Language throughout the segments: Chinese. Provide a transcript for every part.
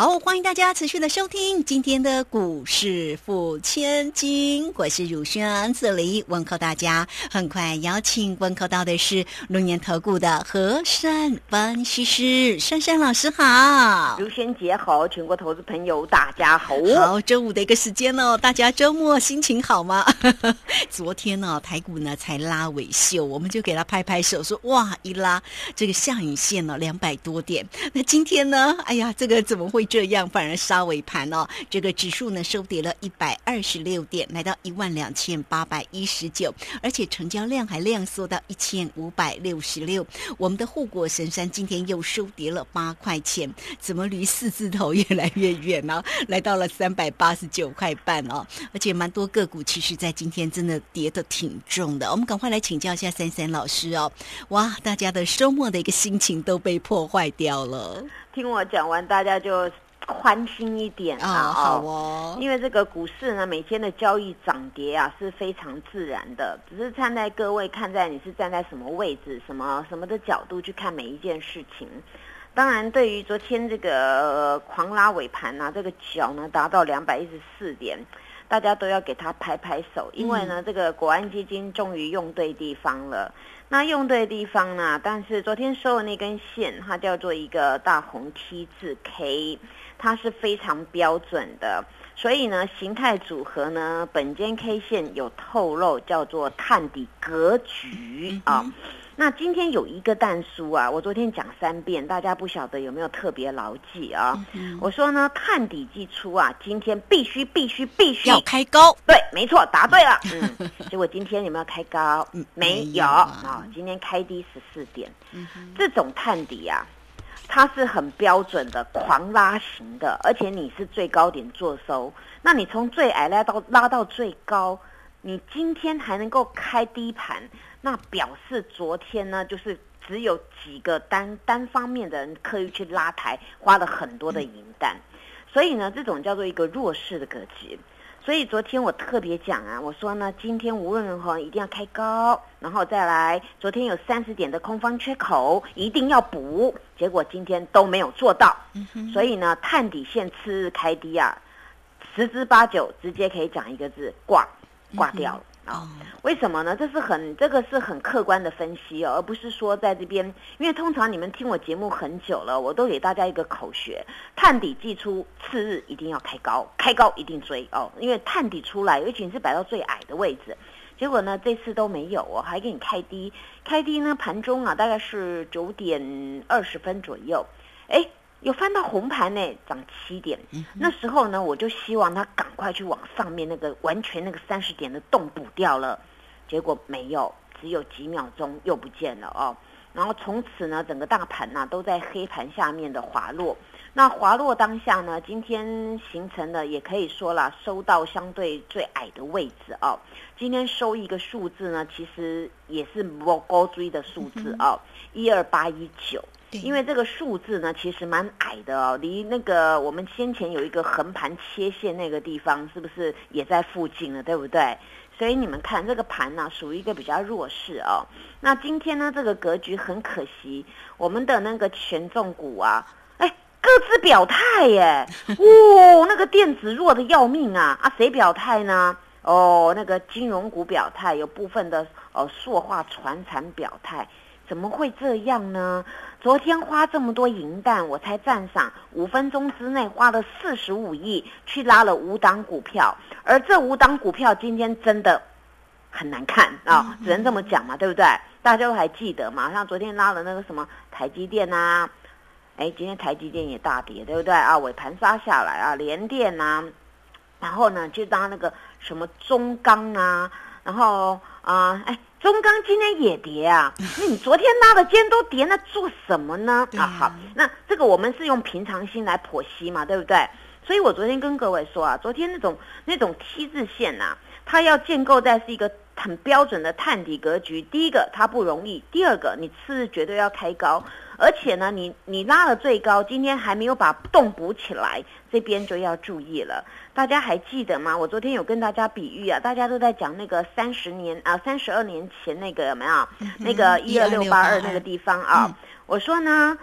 好，欢迎大家持续的收听今天的股市付千金，我是汝轩，这里问候大家。很快邀请问候到的是龙年投顾的和善分析师珊珊老师，好，如轩姐好，全国投资朋友大家好。好，周五的一个时间哦，大家周末心情好吗？昨天呢，台股呢才拉尾秀，我们就给他拍拍手，说哇，一拉这个下影线呢两百多点。那今天呢，哎呀，这个怎么会？这样反而杀尾盘哦，这个指数呢收跌了一百二十六点，来到一万两千八百一十九，而且成交量还量缩到一千五百六十六。我们的护国神山今天又收跌了八块钱，怎么离四字头越来越远呢？来到了三百八十九块半哦，而且蛮多个股其实在今天真的跌的挺重的。我们赶快来请教一下三三老师哦，哇，大家的周末的一个心情都被破坏掉了。听我讲完，大家就宽心一点啊！好哦，因为这个股市呢，每天的交易涨跌啊是非常自然的，只是站在各位看在你是站在什么位置、什么什么的角度去看每一件事情。当然，对于昨天这个狂拉尾盘啊，这个脚呢达到两百一十四点，大家都要给他拍拍手，因为呢，这个国安基金终于用对地方了。那用对地方呢？但是昨天收的那根线，它叫做一个大红 T 字 K，它是非常标准的。所以呢，形态组合呢，本间 K 线有透露叫做探底格局啊。那今天有一个蛋书啊，我昨天讲三遍，大家不晓得有没有特别牢记啊？我说呢，探底即出啊，今天必须必须必须要开高。对，没错，答对了。嗯，结果今天有没有开高？没有啊，今天开低十四点。这种探底啊，它是很标准的狂拉型的，而且你是最高点做收，那你从最矮拉到拉到最高，你今天还能够开低盘。那表示昨天呢，就是只有几个单单方面的人刻意去拉抬，花了很多的银弹，所以呢，这种叫做一个弱势的格局。所以昨天我特别讲啊，我说呢，今天无论如何一定要开高，然后再来。昨天有三十点的空方缺口，一定要补。结果今天都没有做到，所以呢，探底线次日开低啊，十之八九直接可以讲一个字，挂挂掉了。啊，为什么呢？这是很这个是很客观的分析哦，而不是说在这边，因为通常你们听我节目很久了，我都给大家一个口诀：探底即出，次日一定要开高，开高一定追哦。因为探底出来，尤其是摆到最矮的位置，结果呢这次都没有哦，还给你开低，开低呢盘中啊大概是九点二十分左右，哎。有翻到红盘呢，涨七点。那时候呢，我就希望它赶快去往上面那个完全那个三十点的洞补掉了，结果没有，只有几秒钟又不见了哦。然后从此呢，整个大盘呢都在黑盘下面的滑落。那滑落当下呢，今天形成的也可以说了，收到相对最矮的位置哦。今天收一个数字呢，其实也是不高追的数字哦，一二八一九。因为这个数字呢，其实蛮矮的哦，离那个我们先前有一个横盘切线那个地方，是不是也在附近了？对不对？所以你们看这个盘呢，属于一个比较弱势哦。那今天呢，这个格局很可惜，我们的那个权重股啊，哎，各自表态耶！哦，那个电子弱的要命啊！啊，谁表态呢？哦，那个金融股表态，有部分的哦塑化传产表态。怎么会这样呢？昨天花这么多银弹，我才赞赏五分钟之内花了四十五亿去拉了五档股票，而这五档股票今天真的很难看啊，只能这么讲嘛，对不对？大家都还记得嘛？像昨天拉了那个什么台积电呐，哎，今天台积电也大跌，对不对啊？尾盘杀下来啊，联电呐，然后呢就当那个什么中钢啊，然后啊，哎。中钢今天也跌啊，那你昨天拉的，今天都跌，那做什么呢？啊，好，那这个我们是用平常心来剖析嘛，对不对？所以我昨天跟各位说啊，昨天那种那种 T 字线呐，它要建构在是一个很标准的探底格局。第一个它不容易，第二个你次日绝对要开高，而且呢，你你拉了最高，今天还没有把洞补起来，这边就要注意了。大家还记得吗？我昨天有跟大家比喻啊，大家都在讲那个三十年啊，三十二年前那个有没有？那个一二六八二那个地方啊，我说呢。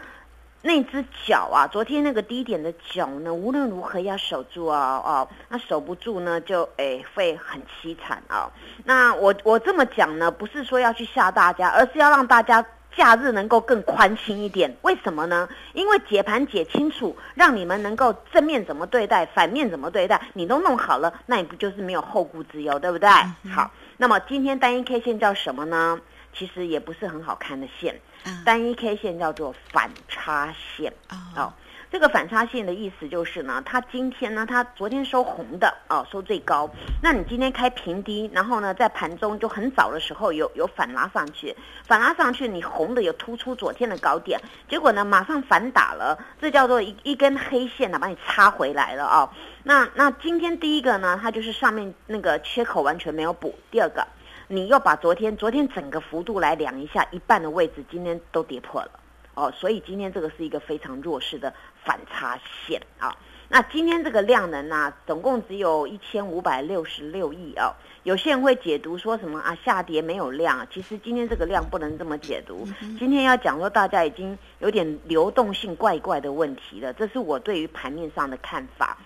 那只脚啊，昨天那个低点的脚呢，无论如何要守住哦哦，那守不住呢，就诶会很凄惨啊。那我我这么讲呢，不是说要去吓大家，而是要让大家假日能够更宽心一点。为什么呢？因为解盘解清楚，让你们能够正面怎么对待，反面怎么对待，你都弄好了，那你不就是没有后顾之忧，对不对？好，那么今天单一 K 线叫什么呢？其实也不是很好看的线。单一 K 线叫做反差线哦，这个反差线的意思就是呢，它今天呢，它昨天收红的哦，收最高。那你今天开平低，然后呢，在盘中就很早的时候有有反拉上去，反拉上去，你红的有突出昨天的高点，结果呢，马上反打了，这叫做一一根黑线呢，把你插回来了哦。那那今天第一个呢，它就是上面那个缺口完全没有补，第二个。你又把昨天昨天整个幅度来量一下，一半的位置今天都跌破了，哦，所以今天这个是一个非常弱势的反差线啊。那今天这个量能呢，总共只有一千五百六十六亿哦。有些人会解读说什么啊，下跌没有量，其实今天这个量不能这么解读。今天要讲说大家已经有点流动性怪怪的问题了，这是我对于盘面上的看法。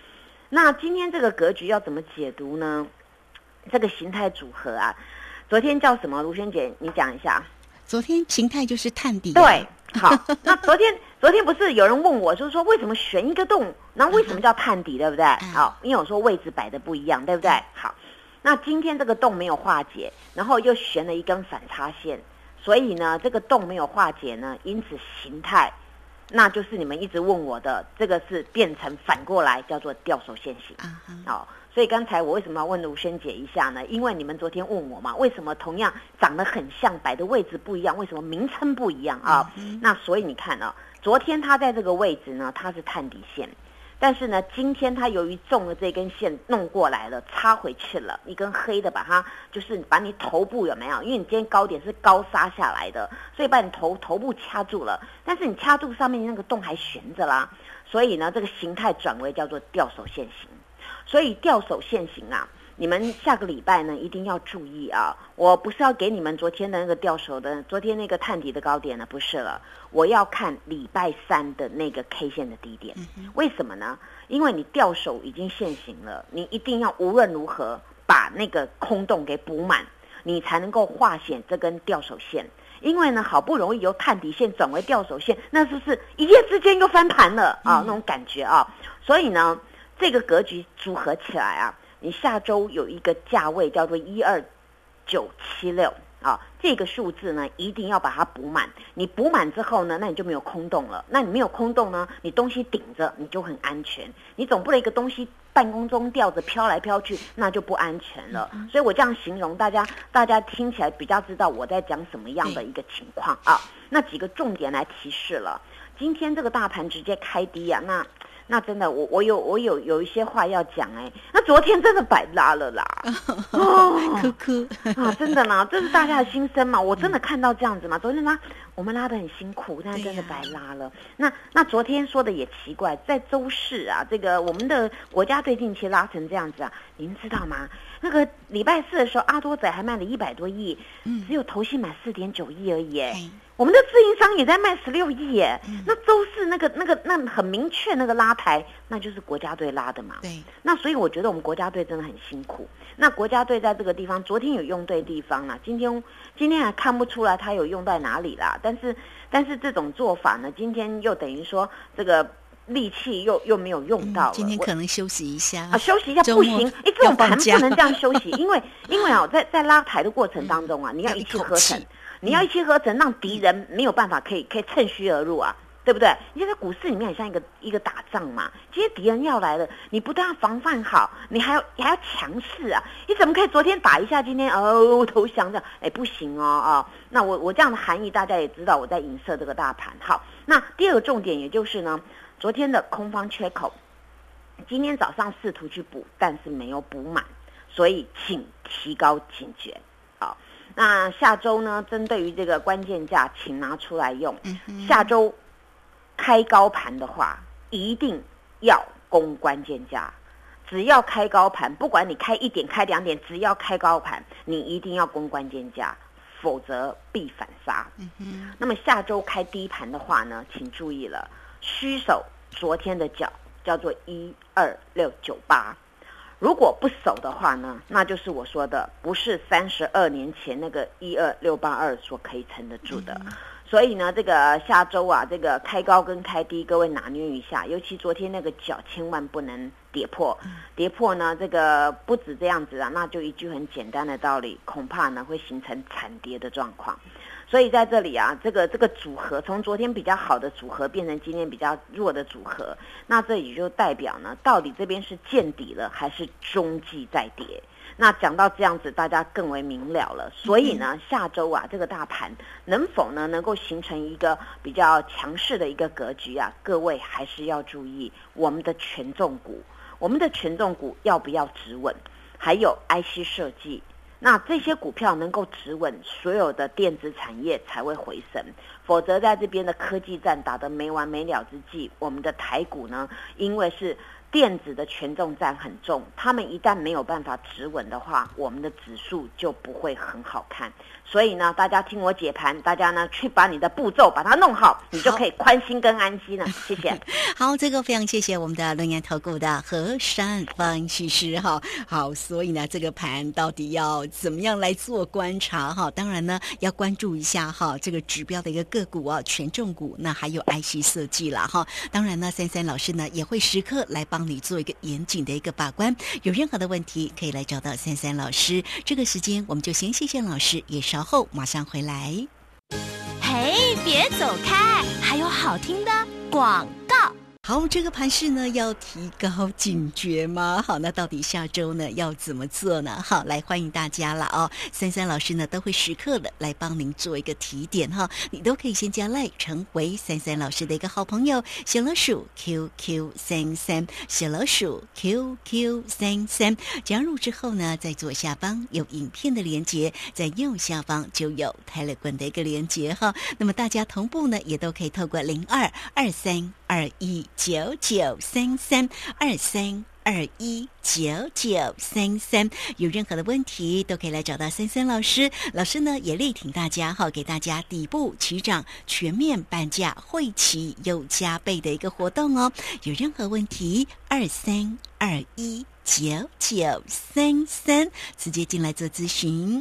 那今天这个格局要怎么解读呢？这个形态组合啊。昨天叫什么？卢萱姐，你讲一下。昨天形态就是探底。对，好。那昨天，昨天不是有人问我，就是说为什么悬一个洞，那为什么叫探底，对不对？好，因为我说位置摆的不一样，对不对？好，那今天这个洞没有化解，然后又悬了一根反差线，所以呢，这个洞没有化解呢，因此形态，那就是你们一直问我的，这个是变成反过来叫做吊手线型。啊，好。所以刚才我为什么要问卢萱姐一下呢？因为你们昨天问我嘛，为什么同样长得很像，摆的位置不一样，为什么名称不一样啊？那所以你看啊，昨天它在这个位置呢，它是探底线，但是呢，今天它由于中了这根线弄过来了，插回去了，一根黑的把它就是把你头部有没有？因为你今天高点是高杀下来的，所以把你头头部掐住了，但是你掐住上面那个洞还悬着啦，所以呢，这个形态转为叫做吊手线型。所以吊手现行啊，你们下个礼拜呢一定要注意啊！我不是要给你们昨天的那个吊手的，昨天那个探底的高点呢，不是了。我要看礼拜三的那个 K 线的低点。为什么呢？因为你吊手已经现行了，你一定要无论如何把那个空洞给补满，你才能够化险这根吊手线。因为呢，好不容易由探底线转为吊手线，那是不是一夜之间又翻盘了啊？那种感觉啊！所以呢。这个格局组合起来啊，你下周有一个价位叫做一二九七六啊，这个数字呢一定要把它补满。你补满之后呢，那你就没有空洞了。那你没有空洞呢，你东西顶着你就很安全。你总不能一个东西半空中吊着飘来飘去，那就不安全了。所以我这样形容大家，大家听起来比较知道我在讲什么样的一个情况啊。那几个重点来提示了，今天这个大盘直接开低啊，那。那真的，我我有我有有一些话要讲哎。那昨天真的摆拉了啦，哦，哭哭啊，真的呢，这是大家的心声嘛。我真的看到这样子嘛。昨天拉我们拉的很辛苦，但是真的白拉了。那那昨天说的也奇怪，在周四啊，这个我们的国家队近期拉成这样子啊，您知道吗？那个礼拜四的时候，阿多仔还卖了一百多亿，只有投信买四点九亿而已。我们的自营商也在卖十六亿耶，那周四那个那个那很明确那个拉抬，那就是国家队拉的嘛。对，那所以我觉得我们国家队真的很辛苦。那国家队在这个地方，昨天有用对地方了，今天今天还看不出来他有用在哪里啦。但是但是这种做法呢，今天又等于说这个力气又又没有用到。今天可能休息一下啊，休息一下不行，哎，这种盘不能这样休息，因为因为啊，在在拉抬的过程当中啊，你要一气呵成。你要一气呵成，让敌人没有办法可以可以趁虚而入啊，对不对？你现在股市里面很像一个一个打仗嘛，今天敌人要来了，你不但要防范好，你还要还要强势啊！你怎么可以昨天打一下，今天哦投降的？哎，不行哦啊！那我我这样的含义大家也知道，我在影射这个大盘。好，那第二个重点也就是呢，昨天的空方缺口，今天早上试图去补，但是没有补满，所以请提高警觉。那下周呢，针对于这个关键价，请拿出来用。下周开高盘的话，一定要攻关键价。只要开高盘，不管你开一点、开两点，只要开高盘，你一定要攻关键价，否则必反杀。那么下周开低盘的话呢，请注意了，虚守昨天的脚，叫做一二六九八。如果不守的话呢，那就是我说的，不是三十二年前那个一二六八二所可以撑得住的。所以呢，这个下周啊，这个开高跟开低，各位拿捏一下。尤其昨天那个脚，千万不能跌破。跌破呢，这个不止这样子啊，那就一句很简单的道理，恐怕呢会形成惨跌的状况。所以在这里啊，这个这个组合从昨天比较好的组合变成今天比较弱的组合，那这也就代表呢，到底这边是见底了还是中继在跌？那讲到这样子，大家更为明了了。所以呢，下周啊，这个大盘能否呢能够形成一个比较强势的一个格局啊？各位还是要注意我们的权重股，我们的权重股要不要止稳？还有 IC 设计。那这些股票能够止稳，所有的电子产业才会回升，否则在这边的科技战打得没完没了之际，我们的台股呢，因为是。电子的权重占很重，他们一旦没有办法止稳的话，我们的指数就不会很好看。所以呢，大家听我解盘，大家呢去把你的步骤把它弄好，你就可以宽心跟安心了。谢谢。好，这个非常谢谢我们的龙岩投顾的何山分析师哈。好，所以呢，这个盘到底要怎么样来做观察哈？当然呢，要关注一下哈这个指标的一个个个股啊，权重股，那还有 IC 设计了哈。当然呢，三三老师呢也会时刻来帮。你做一个严谨的一个把关，有任何的问题可以来找到三三老师。这个时间我们就先谢谢老师，也稍后马上回来。嘿，别走开，还有好听的广。好，这个盘势呢要提高警觉吗？好，那到底下周呢要怎么做呢？好，来欢迎大家了哦！三三老师呢都会时刻的来帮您做一个提点哈，你都可以先加赖成为三三老师的一个好朋友，小老鼠 QQ 三三，小老鼠 QQ 三三，加入之后呢，在左下方有影片的连接，在右下方就有泰勒管的一个连接哈。那么大家同步呢也都可以透过零二二三。二一九九三三二三二一九九三三，有任何的问题都可以来找到三三老师。老师呢也力挺大家哈，给大家底部起涨、全面半价、会期又加倍的一个活动哦。有任何问题，二三二一九九三三，直接进来做咨询。